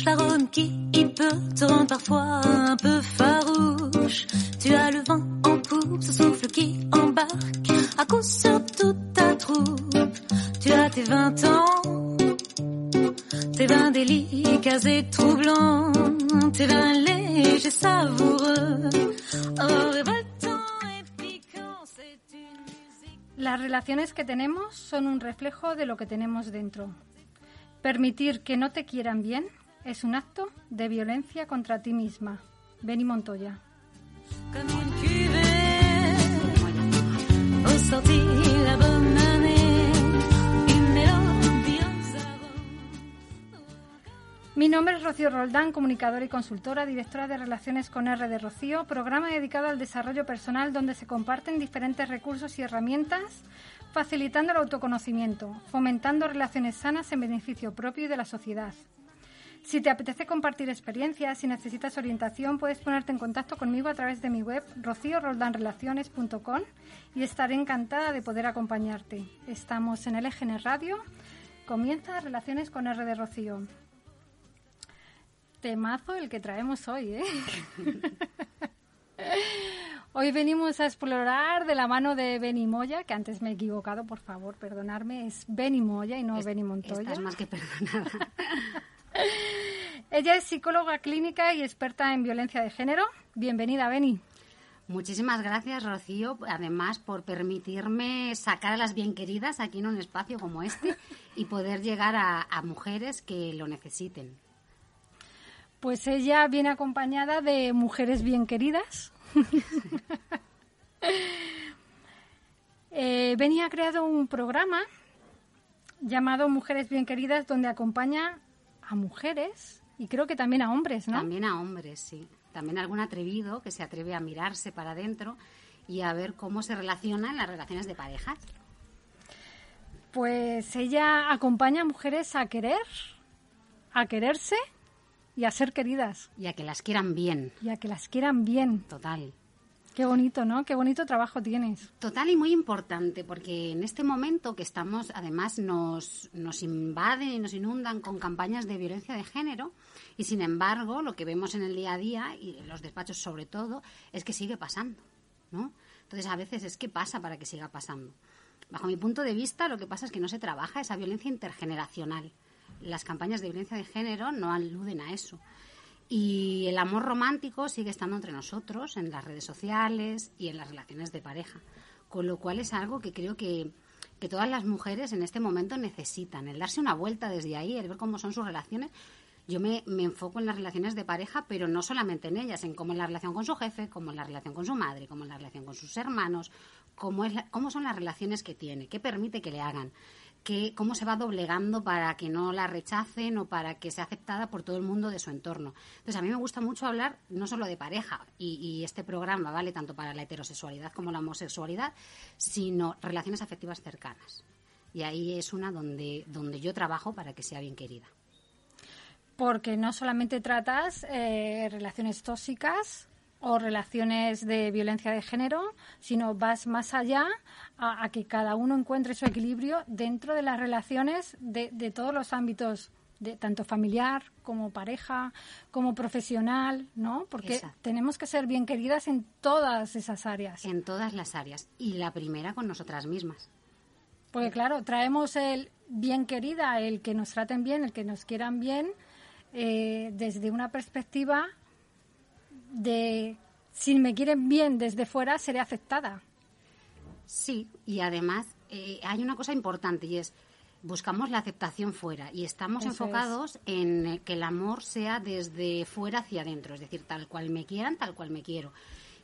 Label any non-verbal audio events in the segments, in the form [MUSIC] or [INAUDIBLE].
bouche, l'arôme qui peut te rendre parfois un peu farouche. Tu as le vent en poupe, ce souffle qui embarque à coup sur toute ta troupe. Tu as tes vingt ans, tes vins délicats et troublants, tes vins légers, savoureux, oh. Las relaciones que tenemos son un reflejo de lo que tenemos dentro. Permitir que no te quieran bien es un acto de violencia contra ti misma. Benny Montoya. Mi nombre es Rocío Roldán, comunicadora y consultora, directora de Relaciones con R de Rocío, programa dedicado al desarrollo personal donde se comparten diferentes recursos y herramientas, facilitando el autoconocimiento, fomentando relaciones sanas en beneficio propio y de la sociedad. Si te apetece compartir experiencias, si necesitas orientación, puedes ponerte en contacto conmigo a través de mi web rocioroldanrelaciones.com y estaré encantada de poder acompañarte. Estamos en el EGN Radio. Comienza Relaciones con R de Rocío. Temazo el que traemos hoy, ¿eh? [LAUGHS] Hoy venimos a explorar de la mano de Beni Moya, que antes me he equivocado, por favor, perdonarme, es Beni Moya y no Es- Beni Montoya. Estás más que perdonada. [LAUGHS] [LAUGHS] Ella es psicóloga clínica y experta en violencia de género. Bienvenida, Beni. Muchísimas gracias, Rocío, además por permitirme sacar a las bien queridas aquí en un espacio como este [LAUGHS] y poder llegar a, a mujeres que lo necesiten. Pues ella viene acompañada de mujeres bien queridas. [LAUGHS] eh, Beni ha creado un programa llamado Mujeres Bien Queridas donde acompaña a mujeres y creo que también a hombres, ¿no? También a hombres, sí. También algún atrevido que se atreve a mirarse para adentro y a ver cómo se relacionan las relaciones de parejas. Pues ella acompaña a mujeres a querer, a quererse y a ser queridas Y a que las quieran bien, y a que las quieran bien. total. Qué bonito, ¿no? Qué bonito trabajo tienes. Total y muy importante, porque en este momento que estamos, además, nos, nos invaden y nos inundan con campañas de violencia de género, y sin embargo, lo que vemos en el día a día, y en los despachos sobre todo, es que sigue pasando, ¿no? Entonces, a veces es que pasa para que siga pasando. Bajo mi punto de vista, lo que pasa es que no se trabaja esa violencia intergeneracional. Las campañas de violencia de género no aluden a eso. Y el amor romántico sigue estando entre nosotros, en las redes sociales y en las relaciones de pareja. Con lo cual es algo que creo que, que todas las mujeres en este momento necesitan, el darse una vuelta desde ahí, el ver cómo son sus relaciones. Yo me, me enfoco en las relaciones de pareja, pero no solamente en ellas, en cómo es la relación con su jefe, cómo es la relación con su madre, cómo es la relación con sus hermanos, cómo, es la- cómo son las relaciones que tiene, qué permite que le hagan, qué, cómo se va doblegando para que no la rechacen o para que sea aceptada por todo el mundo de su entorno. Entonces, a mí me gusta mucho hablar no solo de pareja, y, y este programa vale tanto para la heterosexualidad como la homosexualidad, sino relaciones afectivas cercanas. Y ahí es una donde, donde yo trabajo para que sea bien querida. Porque no solamente tratas eh, relaciones tóxicas o relaciones de violencia de género, sino vas más allá a, a que cada uno encuentre su equilibrio dentro de las relaciones de, de todos los ámbitos, de tanto familiar como pareja, como profesional, ¿no? Porque Exacto. tenemos que ser bien queridas en todas esas áreas. En todas las áreas. Y la primera con nosotras mismas. Porque claro, traemos el bien querida, el que nos traten bien, el que nos quieran bien, eh, desde una perspectiva de si me quieren bien desde fuera, seré aceptada. Sí, y además eh, hay una cosa importante y es buscamos la aceptación fuera y estamos Eso enfocados en eh, que el amor sea desde fuera hacia adentro, es decir, tal cual me quieran, tal cual me quiero.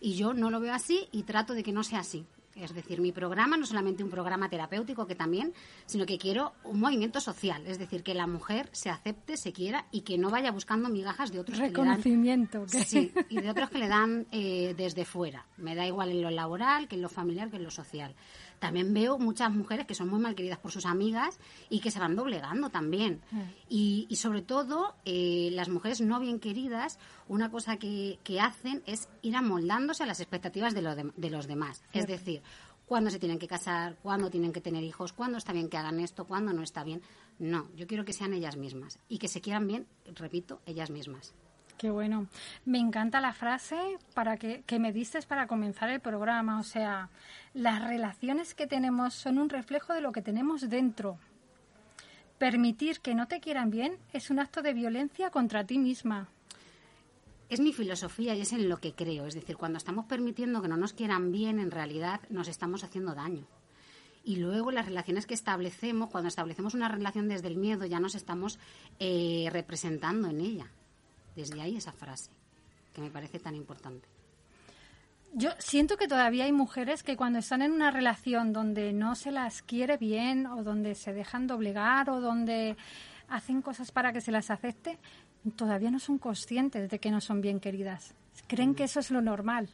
Y yo no lo veo así y trato de que no sea así. Es decir, mi programa no es solamente un programa terapéutico, que también, sino que quiero un movimiento social. Es decir, que la mujer se acepte, se quiera y que no vaya buscando migajas de otros que le dan Reconocimiento. que- Sí, y de otros que le dan eh, desde fuera. Me da igual en lo laboral, que en lo familiar, que en lo social. También veo muchas mujeres que son muy mal queridas por sus amigas y que se van doblegando también. Y, y sobre todo, eh, las mujeres no bien queridas, una cosa que, que hacen es ir amoldándose a las expectativas de, lo de- de los demás. Es decir, cuándo se tienen que casar, cuándo tienen que tener hijos, cuándo está bien que hagan esto, cuándo no está bien. No, yo quiero que sean ellas mismas y que se quieran bien, repito, ellas mismas. Qué bueno. Me encanta la frase para que, que me dices para comenzar el programa. O sea, las relaciones que tenemos son un reflejo de lo que tenemos dentro. Permitir que no te quieran bien es un acto de violencia contra ti misma. Es mi filosofía y es en lo que creo. Es decir, cuando estamos permitiendo que no nos quieran bien, en realidad nos estamos haciendo daño. Y luego las relaciones que establecemos, cuando establecemos una relación desde el miedo, ya nos estamos eh, representando en ella. Desde ahí esa frase, que me parece tan importante. Yo siento que todavía hay mujeres que cuando están en una relación donde no se las quiere bien o donde se dejan doblegar o donde hacen cosas para que se las acepte, todavía no son conscientes de que no son bien queridas. Creen que eso es lo normal.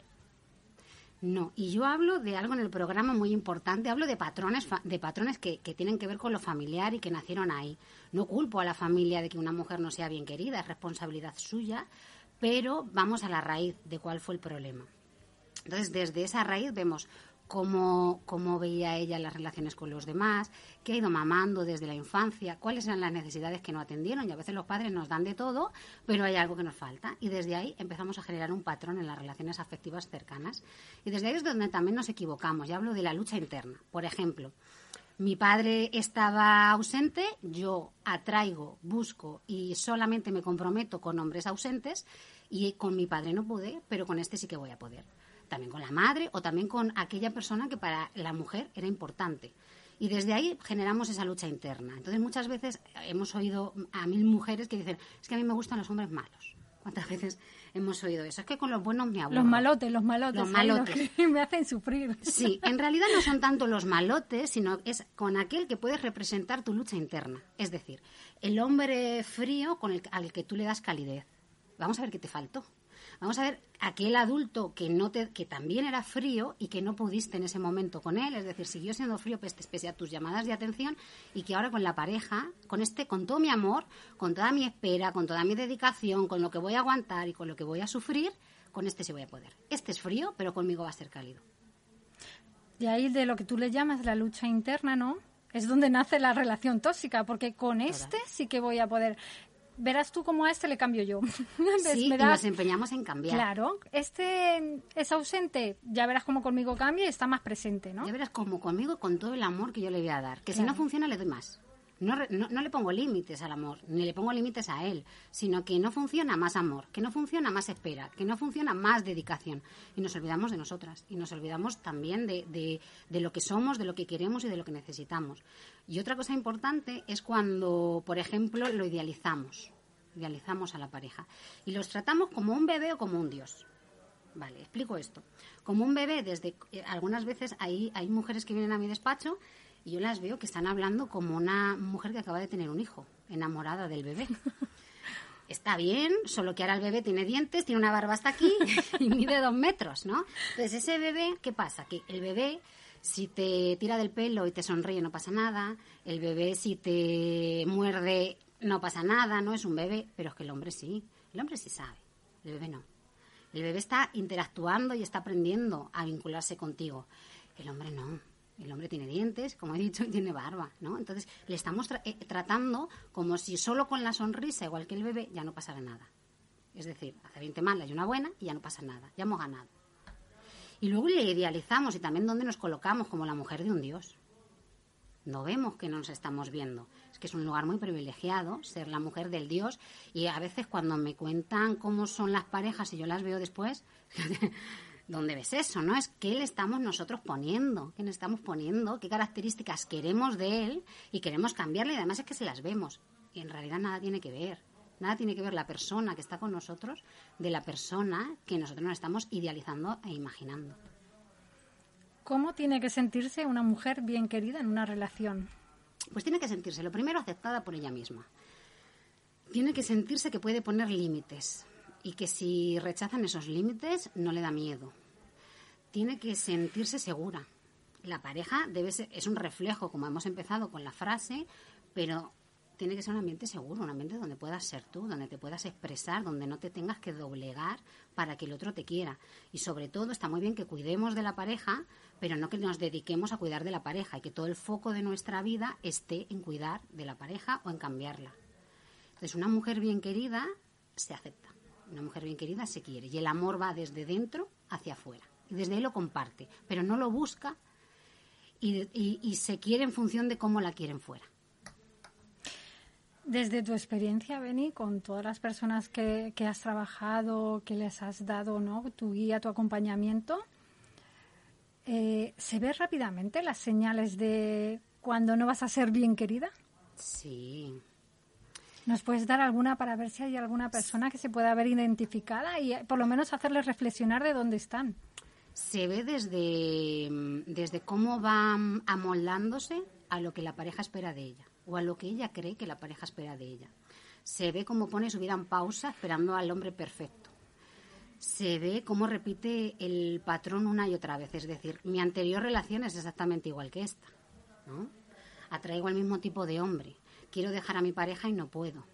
No, y yo hablo de algo en el programa muy importante, hablo de patrones, de patrones que, que, tienen que ver con lo familiar y que nacieron ahí. No culpo a la familia de que una mujer no sea bien querida, es responsabilidad suya, pero vamos a la raíz de cuál fue el problema. Entonces, desde esa raíz vemos cómo, cómo veía ella las relaciones con los demás, qué ha ido mamando desde la infancia, cuáles eran las necesidades que no atendieron. Y a veces los padres nos dan de todo, pero hay algo que nos falta. Y desde ahí empezamos a generar un patrón en las relaciones afectivas cercanas. Y desde ahí es donde también nos equivocamos. Ya hablo de la lucha interna. Por ejemplo, mi padre estaba ausente, yo atraigo, busco y solamente me comprometo con hombres ausentes y con mi padre no pude, pero con este sí que voy a poder también con la madre o también con aquella persona que para la mujer era importante. Y desde ahí generamos esa lucha interna. Entonces muchas veces hemos oído a mil mujeres que dicen, es que a mí me gustan los hombres malos. ¿Cuántas veces hemos oído eso? Es que con los buenos me aburro. Los malotes, los malotes. Los malotes. [LAUGHS] me hacen sufrir. Sí, en realidad no son tanto los malotes, sino es con aquel que puedes representar tu lucha interna. Es decir, el hombre frío con el, al que tú le das calidez. Vamos a ver qué te faltó. Vamos a ver aquel adulto que no te, que también era frío y que no pudiste en ese momento con él, es decir, siguió siendo frío pese a tus llamadas de atención y que ahora con la pareja, con este, con todo mi amor, con toda mi espera, con toda mi dedicación, con lo que voy a aguantar y con lo que voy a sufrir, con este sí voy a poder. Este es frío, pero conmigo va a ser cálido. De ahí de lo que tú le llamas la lucha interna, ¿no? Es donde nace la relación tóxica, porque con este sí que voy a poder verás tú cómo a este le cambio yo. [LAUGHS] sí, y nos empeñamos en cambiar. Claro, este es ausente, ya verás cómo conmigo cambia y está más presente, ¿no? Ya verás cómo conmigo con todo el amor que yo le voy a dar. Que si no funciona le doy más. No, no, no, le pongo límites al amor, ni le pongo límites a él, sino que no funciona más amor, que no funciona más espera, que no funciona más dedicación. Y nos olvidamos de nosotras, y nos olvidamos también de, de, de lo que somos, de lo que queremos y de lo que necesitamos. Y otra cosa importante es cuando, por ejemplo, lo idealizamos, idealizamos a la pareja, y los tratamos como un bebé o como un dios. Vale, explico esto. Como un bebé, desde eh, algunas veces hay, hay mujeres que vienen a mi despacho y yo las veo que están hablando como una mujer que acaba de tener un hijo, enamorada del bebé. [LAUGHS] Está bien, solo que ahora el bebé tiene dientes, tiene una barba hasta aquí [LAUGHS] y mide dos metros, ¿no? Entonces, ese bebé, ¿qué pasa? Que el bebé, si te tira del pelo y te sonríe, no pasa nada. El bebé, si te muerde, no pasa nada, no es un bebé. Pero es que el hombre sí, el hombre sí sabe, el bebé no. El bebé está interactuando y está aprendiendo a vincularse contigo. El hombre no el hombre tiene dientes, como he dicho, y tiene barba, ¿no? Entonces le estamos eh, tratando como si solo con la sonrisa, igual que el bebé, ya no pasara nada. Es decir, hace 20 malas y una buena y ya no pasa nada, ya hemos ganado. Y luego le idealizamos y también donde nos colocamos como la mujer de un dios. No vemos que nos estamos viendo. Es que es un lugar muy privilegiado ser la mujer del dios y a veces cuando me cuentan cómo son las parejas y yo las veo después, [LAUGHS] ¿Dónde ves eso, ¿no? Es qué le estamos nosotros poniendo, qué le estamos poniendo, qué características queremos de él y queremos cambiarle y además es que se las vemos. Y en realidad nada tiene que ver. Nada tiene que ver la persona que está con nosotros de la persona que nosotros nos estamos idealizando e imaginando. ¿Cómo tiene que sentirse una mujer bien querida en una relación? Pues tiene que sentirse, lo primero, aceptada por ella misma. Tiene que sentirse que puede poner límites, y que si rechazan esos límites no le da miedo. Tiene que sentirse segura. La pareja debe ser, es un reflejo, como hemos empezado con la frase, pero tiene que ser un ambiente seguro, un ambiente donde puedas ser tú, donde te puedas expresar, donde no te tengas que doblegar para que el otro te quiera. Y sobre todo está muy bien que cuidemos de la pareja, pero no que nos dediquemos a cuidar de la pareja y que todo el foco de nuestra vida esté en cuidar de la pareja o en cambiarla. Entonces, una mujer bien querida se acepta, una mujer bien querida se quiere y el amor va desde dentro hacia afuera. Y desde ahí lo comparte, pero no lo busca y, y se quiere en función de cómo la quieren fuera. Desde tu experiencia, Beni, con todas las personas que, has trabajado, que les has dado ¿no? tu guía, tu acompañamiento, eh, ¿se ve rápidamente las señales de cuando no vas a ser bien querida? Sí. ¿Nos puedes dar alguna para ver si hay alguna persona que se pueda ver identificada y por lo menos hacerles reflexionar de dónde están? Se ve desde, desde cómo va amoldándose a lo que la pareja espera de ella o a lo que ella cree que la pareja espera de ella. Se ve cómo pone su vida en pausa esperando al hombre perfecto. Se ve cómo repite el patrón una y otra vez. Es decir, mi anterior relación es exactamente igual que esta. ¿no? Atraigo al mismo tipo de hombre. Quiero dejar a mi pareja y no puedo,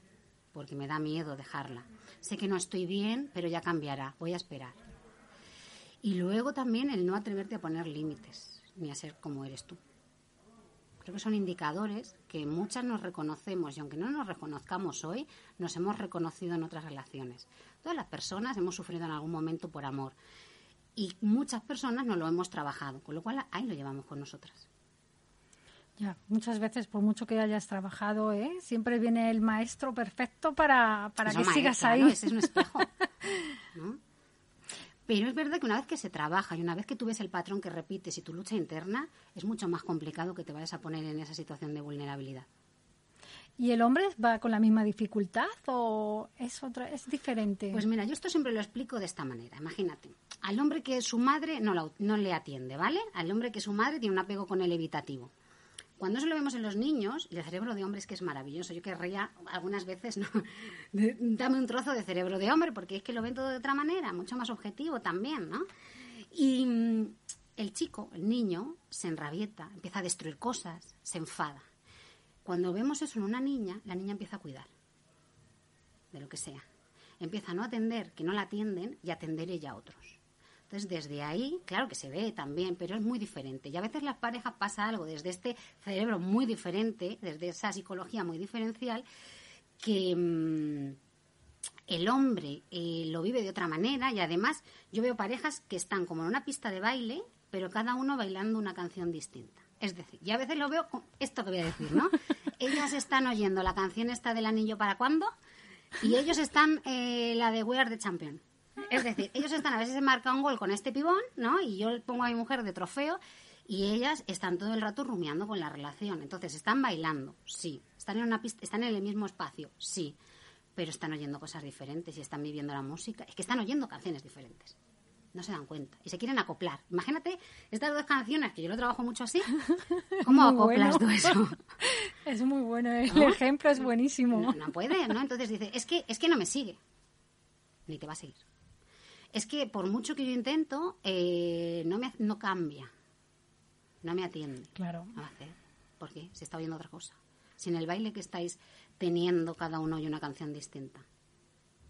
porque me da miedo dejarla. Sé que no estoy bien, pero ya cambiará. Voy a esperar. Y luego también el no atreverte a poner límites, ni a ser como eres tú. Creo que son indicadores que muchas nos reconocemos y aunque no nos reconozcamos hoy, nos hemos reconocido en otras relaciones. Todas las personas hemos sufrido en algún momento por amor y muchas personas no lo hemos trabajado, con lo cual ahí lo llevamos con nosotras. Ya, muchas veces, por mucho que hayas trabajado, ¿eh? siempre viene el maestro perfecto para, para que sigas ahí. Ese es un espejo. [LAUGHS] ¿no? Pero es verdad que una vez que se trabaja y una vez que tú ves el patrón que repites y tu lucha interna, es mucho más complicado que te vayas a poner en esa situación de vulnerabilidad. ¿Y el hombre va con la misma dificultad o es otra, es diferente? Pues mira, yo esto siempre lo explico de esta manera. Imagínate, al hombre que su madre no, no le atiende, ¿vale? Al hombre que su madre tiene un apego con el evitativo. Cuando eso lo vemos en los niños, y el cerebro de hombre es que es maravilloso. Yo querría algunas veces, ¿no? [LAUGHS] dame un trozo de cerebro de hombre, porque es que lo ven todo de otra manera, mucho más objetivo también, ¿no? Y mm, el chico, el niño, se enrabieta, empieza a destruir cosas, se enfada. Cuando vemos eso en una niña, la niña empieza a cuidar de lo que sea. Empieza a no atender, que no la atienden, y atender ella a otros. Entonces, desde ahí, claro que se ve también, pero es muy diferente. Y a veces las parejas pasa algo desde este cerebro muy diferente, desde esa psicología muy diferencial, que mm, el hombre eh, lo vive de otra manera y además yo veo parejas que están como en una pista de baile, pero cada uno bailando una canción distinta. Es decir, y a veces lo veo con esto que voy a decir, ¿no? [LAUGHS] Ellas están oyendo la canción esta del anillo para cuándo y ellos están eh, la de We Are the Champion. Es decir, ellos están a veces se marca un gol con este pibón, ¿no? Y yo pongo a mi mujer de trofeo y ellas están todo el rato rumiando con la relación. Entonces, están bailando, sí. Están en una pista, están en el mismo espacio, sí. Pero están oyendo cosas diferentes y están viviendo la música. Es que están oyendo canciones diferentes. No se dan cuenta. Y se quieren acoplar. Imagínate estas dos canciones, que yo lo trabajo mucho así. ¿Cómo [LAUGHS] acoplas todo eso? [LAUGHS] Es muy bueno. El ejemplo es buenísimo. No, no puede, ¿no? Entonces dice, es que, es que no me sigue. Ni te va a seguir es que por mucho que yo intento, eh, no, me, no cambia. No me atiende. Claro. a hacer? ¿Por qué? Se está oyendo otra cosa. Sin el baile que estáis teniendo cada uno y una canción distinta.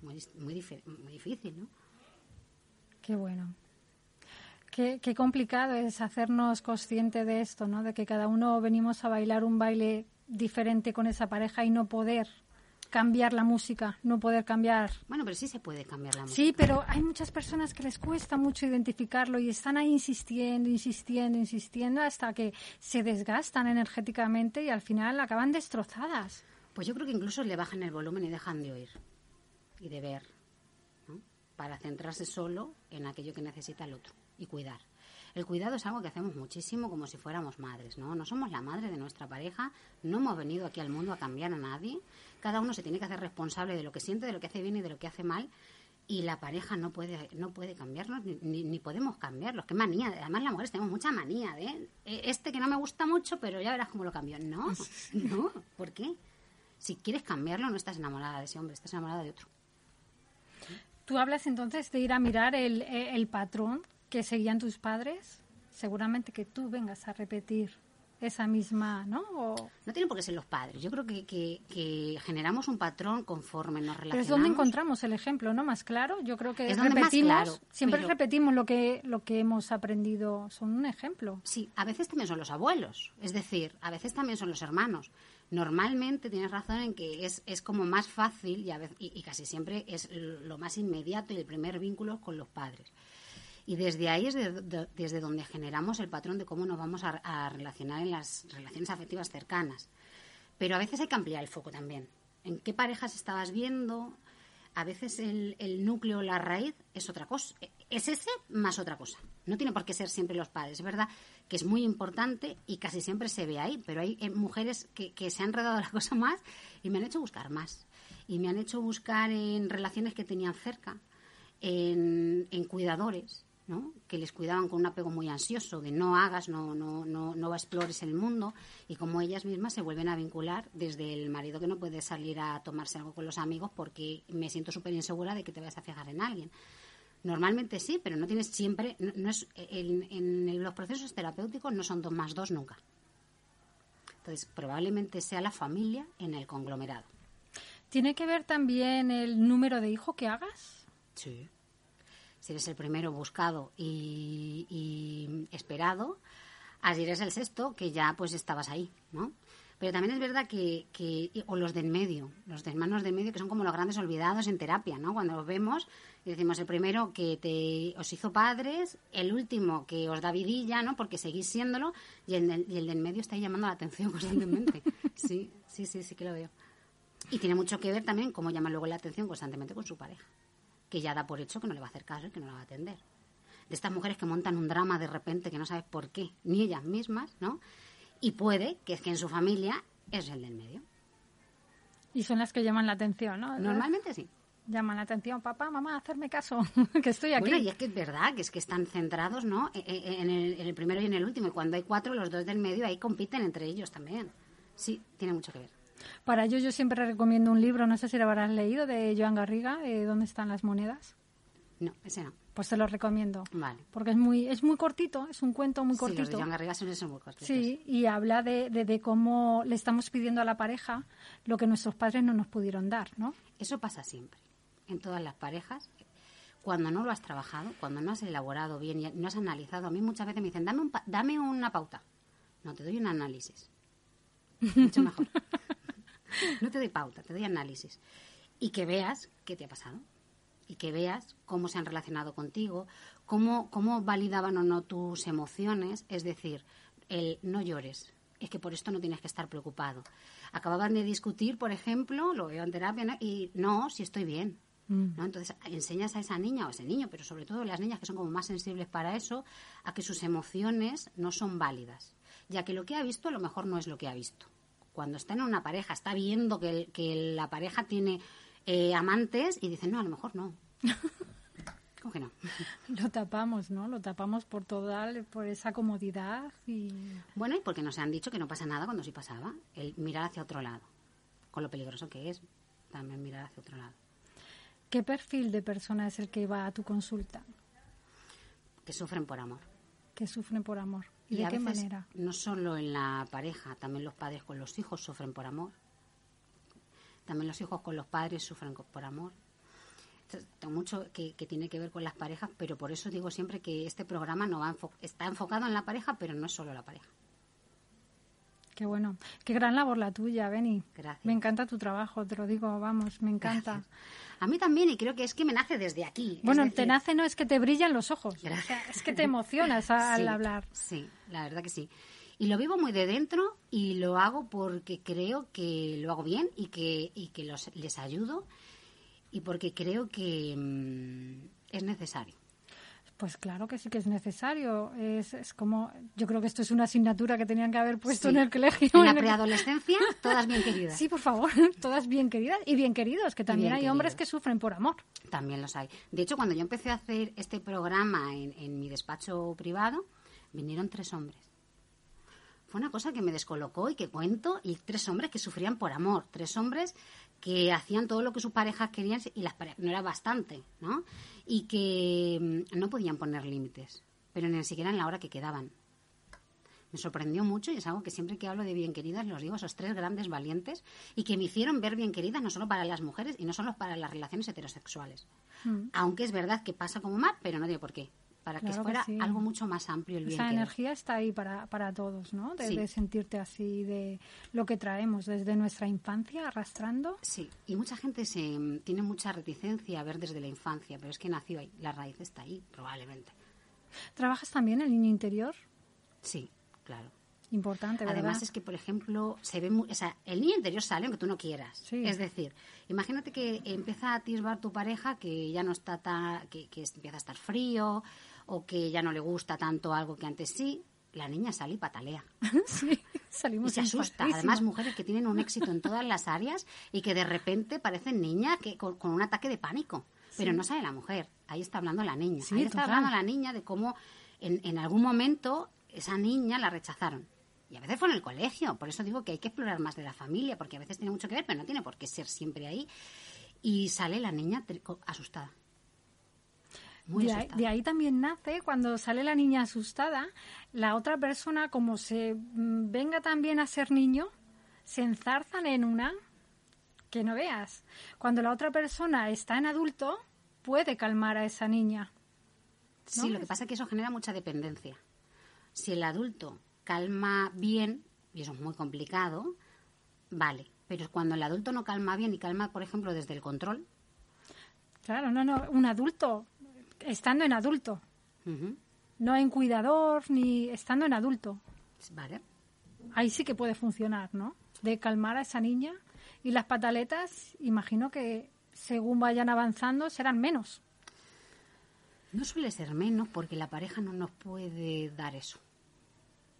Muy, muy, difícil, ¿no? Qué bueno. Qué, qué, complicado es hacernos consciente de esto, ¿no? De que cada uno venimos a bailar un baile diferente con esa pareja y no poder cambiar la música, no poder cambiar. Bueno, pero sí se puede cambiar la música. Sí, pero hay muchas personas que les cuesta mucho identificarlo y están ahí insistiendo, insistiendo, insistiendo hasta que se desgastan energéticamente y al final acaban destrozadas. Pues yo creo que incluso le bajan el volumen y dejan de oír y de ver, ¿no? para centrarse solo en aquello que necesita el otro y cuidar. El cuidado es algo que hacemos muchísimo como si fuéramos madres, ¿no? No somos la madre de nuestra pareja, no hemos venido aquí al mundo a cambiar a nadie. Cada uno se tiene que hacer responsable de lo que siente, de lo que hace bien y de lo que hace mal. Y la pareja no puede, no puede cambiarnos, ni, ni podemos cambiarlos. Qué manía. Además, las mujeres tenemos mucha manía de eh, este que no me gusta mucho, pero ya verás cómo lo cambio. No, [LAUGHS] no. ¿Por qué? Si quieres cambiarlo, no estás enamorada de ese hombre, estás enamorada de otro. Tú hablas entonces de ir a mirar el, el patrón que seguían tus padres, seguramente que tú vengas a repetir esa misma, ¿no? O... No tiene por qué ser los padres. Yo creo que, que, que generamos un patrón conforme nos relacionamos. Pero es donde encontramos el ejemplo, ¿no? Más claro. Yo creo que Es donde más claro, siempre pero- repetimos lo que lo que hemos aprendido. Son un ejemplo. Sí, a veces también son los abuelos, es decir, a veces también son los hermanos. Normalmente tienes razón en que es, es como más fácil y, a vez- y, y casi siempre es lo más inmediato y el primer vínculo con los padres. Y desde ahí es de- de- desde donde generamos el patrón de cómo nos vamos a, relacionar en las relaciones afectivas cercanas. Pero a veces hay que ampliar el foco también. ¿En qué parejas estabas viendo? A veces el, núcleo, la raíz, es otra cosa. Es ese más otra cosa. No tiene por qué ser siempre los padres. Es verdad que es muy importante y casi siempre se ve ahí, pero hay eh, mujeres que, se han enredado la cosa más y me han hecho buscar más. Y me han hecho buscar en relaciones que tenían cerca, en cuidadores, ¿no? que les cuidaban con un apego muy ansioso, de no hagas, no, no, no, no explores el mundo, y como ellas mismas se vuelven a vincular desde el marido que no puede salir a tomarse algo con los amigos porque me siento súper insegura de que te vayas a fijar en alguien. Normalmente sí, pero no tienes siempre, no, no es, en, en los procesos terapéuticos no son dos más dos nunca. Entonces, probablemente sea la familia en el conglomerado. ¿Tiene que ver también el número de hijo que hagas? Sí. Si eres el primero buscado y, esperado, así eres el sexto, que ya pues estabas ahí, ¿no? Pero también es verdad que, que o los del medio, los de hermanos del medio, que son como los grandes olvidados en terapia, ¿no? Cuando los vemos y decimos el primero que te, os hizo padres, el último que os da vidilla, ¿no? Porque seguís siéndolo, y el, del- y el del medio está ahí llamando la atención [LAUGHS] constantemente. Sí, sí, sí, sí que lo veo. Y tiene mucho que ver también cómo llama luego la atención constantemente con su pareja, que ya da por hecho que no le va a hacer caso y que no la va a atender. De estas mujeres que montan un drama de repente que no sabes por qué, ni ellas mismas, ¿no? Y puede que es que en su familia es el del medio. Y son las que llaman la atención, ¿no? Normalmente sí. Llaman la atención, papá, mamá, hacerme caso, [LAUGHS] que estoy aquí. Bueno, y es que es verdad que es que están centrados, ¿no? E- e- En el, en el primero y en el último. Y cuando hay cuatro, los dos del medio ahí compiten entre ellos también. Sí, tiene mucho que ver. Para ello yo siempre recomiendo un libro, no sé si lo habrás leído, de Joan Garriga, eh, ¿Dónde están las monedas? No, ese no. Pues te lo recomiendo. Vale. Porque es muy, es muy cortito, es un cuento muy Sí, los de cortito. Joan Garriga son esos muy cortitos. Sí, y habla de, de, de cómo le estamos pidiendo a la pareja lo que nuestros padres no nos pudieron dar, ¿no? Eso pasa siempre, en todas las parejas. Cuando no lo has trabajado, cuando no has elaborado bien y no has analizado, a mí muchas veces me dicen, dame, un pa- dame una pauta. No, te doy un análisis. Mucho mejor. [LAUGHS] no te doy pauta, te doy análisis. Y que veas qué te ha pasado. Y que veas cómo se han relacionado contigo, cómo, cómo validaban o no tus emociones. Es decir, el no llores. Es que por esto no tienes que estar preocupado. Acababan de discutir, por ejemplo, lo veo en terapia, ¿no? y no, si estoy bien. ¿no? Entonces enseñas a esa niña o a ese niño, pero sobre todo las niñas que son como más sensibles para eso, a que sus emociones no son válidas, ya que lo que ha visto a lo mejor no es lo que ha visto. Cuando está en una pareja, está viendo que, el- que la pareja tiene eh, amantes y dicen, no, a lo mejor no. [LAUGHS] ¿Cómo que no? [LAUGHS] Lo tapamos, ¿no? Lo tapamos por toda, por esa comodidad y... Bueno, y porque nos han dicho que no pasa nada cuando sí pasaba, el mirar hacia otro lado, con lo peligroso que es también mirar hacia otro lado. ¿Qué perfil de persona es el que va a tu consulta? Que sufren por amor. Que sufren por amor. ¿Y, Y de a qué veces, manera? no solo en la pareja, también los padres con los hijos sufren por amor. También los hijos con los padres sufren por amor. Mucho que, que tiene que ver con las parejas, pero por eso digo siempre que este programa no va enfo- está enfocado en la pareja, pero no es solo la pareja. Qué bueno. Qué gran labor la tuya, Beni. Gracias. Me encanta tu trabajo, te lo digo, vamos, me encanta. Gracias. A mí también, y creo que es que me nace desde aquí. Bueno, decir, te nace, no, es que te brillan los ojos. Gracias. O sea, es que te emocionas a- al hablar. Sí, la verdad que sí. Y lo vivo muy de dentro y lo hago porque creo que lo hago bien y que, y que los, les ayudo y porque creo que mm, es necesario. Pues claro que sí que es necesario. Es, es como, yo creo que esto es una asignatura que tenían que haber puesto Sí. en el colegio. En la preadolescencia, [LAUGHS] todas bien queridas. Sí, por favor, [LAUGHS] todas bien queridas y bien queridos, que también hay hombres que sufren por amor. También los hay. De hecho, cuando yo empecé a hacer este programa en, en mi despacho privado, vinieron tres hombres. Fue una cosa que me descolocó y que cuento, y tres hombres que sufrían por amor, tres hombres que hacían todo lo que sus parejas querían y las parejas no era bastante, ¿no? Y que mm, no podían poner límites, pero ni siquiera en la hora que quedaban. me sorprendió mucho y es algo que siempre que hablo de bien queridas los digo, esos tres grandes valientes y que me hicieron ver bien queridas no solo para las mujeres y no solo para las relaciones heterosexuales. Mm. Aunque es verdad que pasa como mar, pero no tiene por qué. Para que Claro que fuera sí. algo mucho más amplio el bien Esa energía está ahí para, para todos, ¿no? De, Sí. de sentirte así, de lo que traemos desde nuestra infancia arrastrando. Sí, y mucha gente se mm, tiene mucha reticencia a ver desde la infancia, pero es que nació ahí, la raíz está ahí, probablemente. ¿Trabajas también el niño interior? Sí, claro. Importante, ¿verdad? Además es que, por ejemplo, se ve muy, o sea, el niño interior sale aunque tú no quieras. Sí. Es decir, imagínate que empieza a atisbar tu pareja que ya no está tan, que, que empieza a estar frío o que ya no le gusta tanto algo que antes sí. La niña sale y patalea [LAUGHS] sí, y salimos se asusta. Además, mujeres que tienen un éxito en todas las áreas y que de repente parecen niñas que con, con un ataque de pánico. Pero no sabe la mujer. Ahí está hablando la niña. Sí, Ahí está total. hablando la niña de cómo en, en algún momento esa niña la rechazaron. Y a veces fue en el colegio. Por eso digo que hay que explorar más de la familia, porque a veces tiene mucho que ver, pero no tiene por qué ser siempre ahí. Y sale la niña asustada. Muy de, ahí, asustada. de ahí también nace cuando sale la niña asustada, la otra persona, como se mm, venga también a ser niño, se enzarzan en una que no veas. Cuando la otra persona está en adulto, puede calmar a esa niña. Sí, ¿no? lo que pasa es que eso genera mucha dependencia. Si el adulto calma bien, y eso es muy complicado, vale. Pero cuando el adulto no calma bien y calma, por ejemplo, desde el control, Claro, no, no, un adulto, estando en adulto, no en cuidador ni estando en adulto. vale. Ahí sí que puede funcionar, ¿no? De calmar a esa niña. Y las pataletas, imagino que según vayan avanzando, serán menos. No suele ser menos porque la pareja no nos puede dar eso.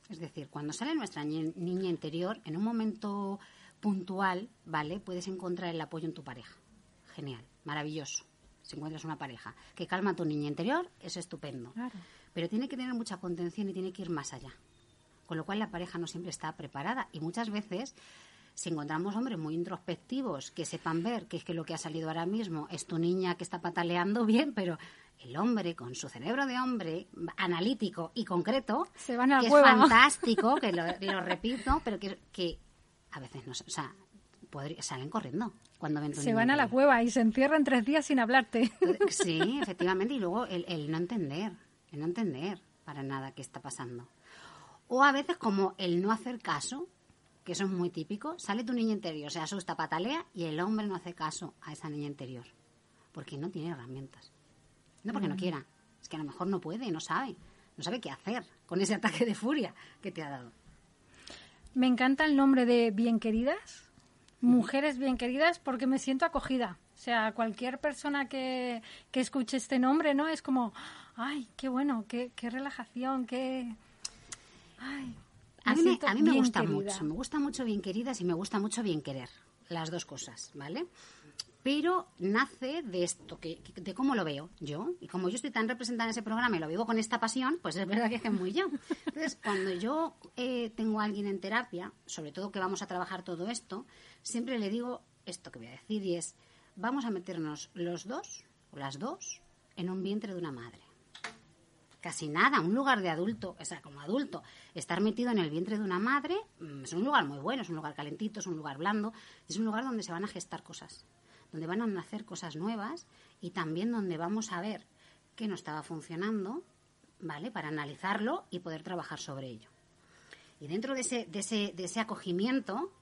Es decir, cuando sale nuestra niña interior, en un momento puntual, ¿vale? Puedes encontrar el apoyo en tu pareja. Genial, maravilloso. Si encuentras una pareja que calma a tu niña interior, es estupendo. Claro. Pero tiene que tener mucha contención y tiene que ir más allá. Con lo cual la pareja no siempre está preparada. Y muchas veces, si encontramos hombres muy introspectivos que sepan ver que es que lo que ha salido ahora mismo es tu niña que está pataleando bien, pero el hombre con su cerebro de hombre analítico y concreto, Se van que cueva. es fantástico, que lo, [LAUGHS] lo repito, pero que, que a veces no, o sea, podría- salen corriendo cuando ven tu Se van a la cueva y se encierran tres días sin hablarte. Sí, [LAUGHS] efectivamente, y luego el, el no entender, el no entender para nada qué está pasando. O a veces como el no hacer caso, que eso es muy típico, sale tu niña interior, se asusta, patalea y el hombre no hace caso a esa niña interior, porque no tiene herramientas. No porque no quiera, es que a lo mejor no puede, no sabe, no sabe qué hacer con ese ataque de furia que te ha dado. Me encanta el nombre de Bien Queridas, Mujeres Bien Queridas, porque me siento acogida. O sea, cualquier persona que, que escuche este nombre, ¿no? Es como, ay, qué bueno, qué, qué relajación, qué... Ay, A mí, me, a mí me gusta querida. mucho, me gusta mucho bien queridas y me gusta mucho bien querer, las dos cosas, ¿vale? Pero nace de esto, que, de cómo lo veo yo. Y como yo estoy tan representada en ese programa y lo vivo con esta pasión, pues es verdad que es muy yo. Entonces, cuando yo eh, tengo a alguien en terapia, sobre todo que vamos a trabajar todo esto, siempre le digo esto que voy a decir y es, vamos a meternos los dos, o las dos, en un vientre de una madre casi nada, un lugar de adulto, o sea, como adulto, estar metido en el vientre de una madre mm, es un lugar muy bueno, es un lugar calentito, es un lugar blando, es un lugar donde se van a gestar cosas, donde van a nacer cosas nuevas y también donde vamos a ver qué no estaba funcionando, ¿vale? Para analizarlo y poder trabajar sobre ello. Y dentro de ese, de ese, de ese acogimiento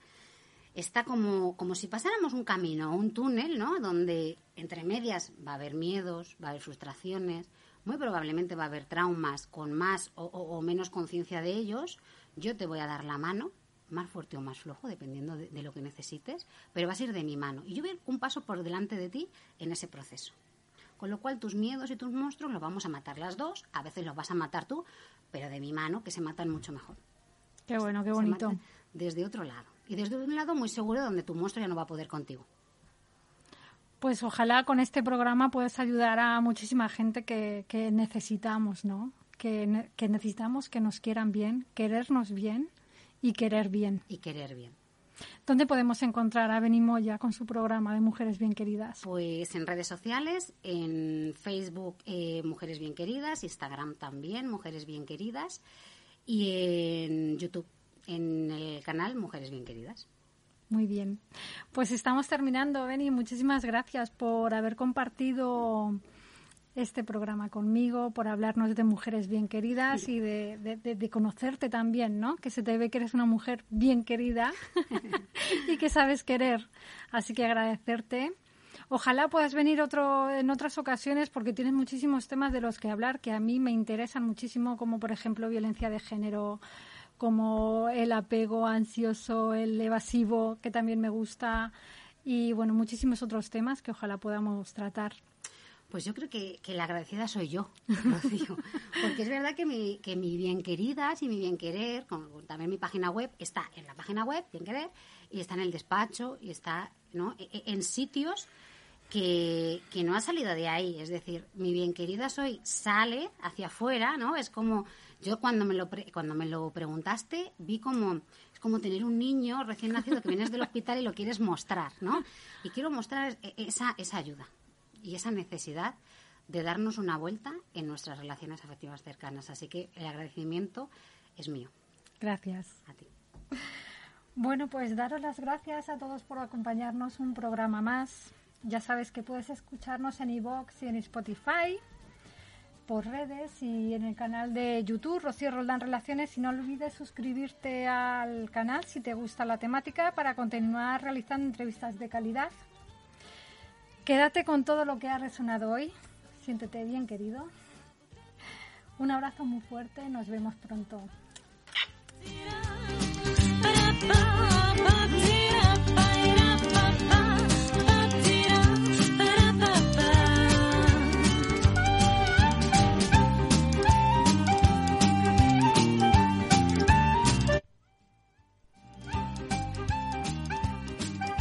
está como, como si pasáramos un camino, un túnel, ¿no? Donde entre medias va a haber miedos, va a haber frustraciones, muy probablemente va a haber traumas con más o, o- o menos conciencia de ellos. Yo te voy a dar la mano, más fuerte o más flojo, dependiendo de, de lo que necesites, pero vas a ir de mi mano. Y yo voy a ir un paso por delante de ti en ese proceso. Con lo cual tus miedos y tus monstruos los vamos a matar las dos, a veces los vas a matar tú, pero de mi mano, que se matan mucho mejor. Qué bueno, qué bonito. desde otro lado. Y desde un lado muy seguro donde tu monstruo ya no va a poder contigo. Pues ojalá con este programa puedas ayudar a muchísima gente que, que necesitamos, ¿no? Que necesitamos que nos quieran bien, querernos bien y querer bien. Y querer bien. ¿Dónde podemos encontrar a Benimoya con su programa de Mujeres Bien Queridas? Pues en redes sociales, en Facebook eh, Mujeres Bien Queridas, Instagram también Mujeres Bien Queridas y en YouTube, en el canal Mujeres Bien Queridas. Muy bien. Pues estamos terminando, Beni. Muchísimas gracias por haber compartido este programa conmigo, por hablarnos de mujeres bien queridas y de, conocerte también, ¿no? Que se te ve que eres una mujer bien querida [LAUGHS] y que sabes querer. Así que agradecerte. Ojalá puedas venir otro, en otras ocasiones porque tienes muchísimos temas de los que hablar que a mí me interesan muchísimo, como por ejemplo violencia de género, como el apego ansioso, el evasivo, que también me gusta, y bueno, muchísimos otros temas que ojalá podamos tratar. Pues yo creo que, la agradecida soy yo, [LAUGHS] Rocío. Porque es verdad que mi, que mi bien queridas y mi bien querer, como también mi página web, está en la página web, bien querer, y está en el despacho, y está ¿no? E, e, en sitios que, que no ha salido de ahí. Es decir, mi bien querida soy sale hacia afuera, ¿no? Es como yo cuando me lo, cuando me lo preguntaste, vi como, es como tener un niño recién nacido que vienes del hospital y lo quieres mostrar, ¿no? Y quiero mostrar e, esa, esa ayuda y esa necesidad de darnos una vuelta en nuestras relaciones afectivas cercanas. Así que el agradecimiento es mío. Gracias. A ti. Bueno, pues daros las gracias a todos por acompañarnos un programa más. Ya sabes que puedes escucharnos en iVoox y en Spotify por redes y en el canal de YouTube, Rocío Roldán Relaciones. Y no olvides suscribirte al canal si te gusta la temática para continuar realizando entrevistas de calidad. Quédate con todo lo que ha resonado hoy. Siéntete bien, querido. Un abrazo muy fuerte. Nos vemos pronto.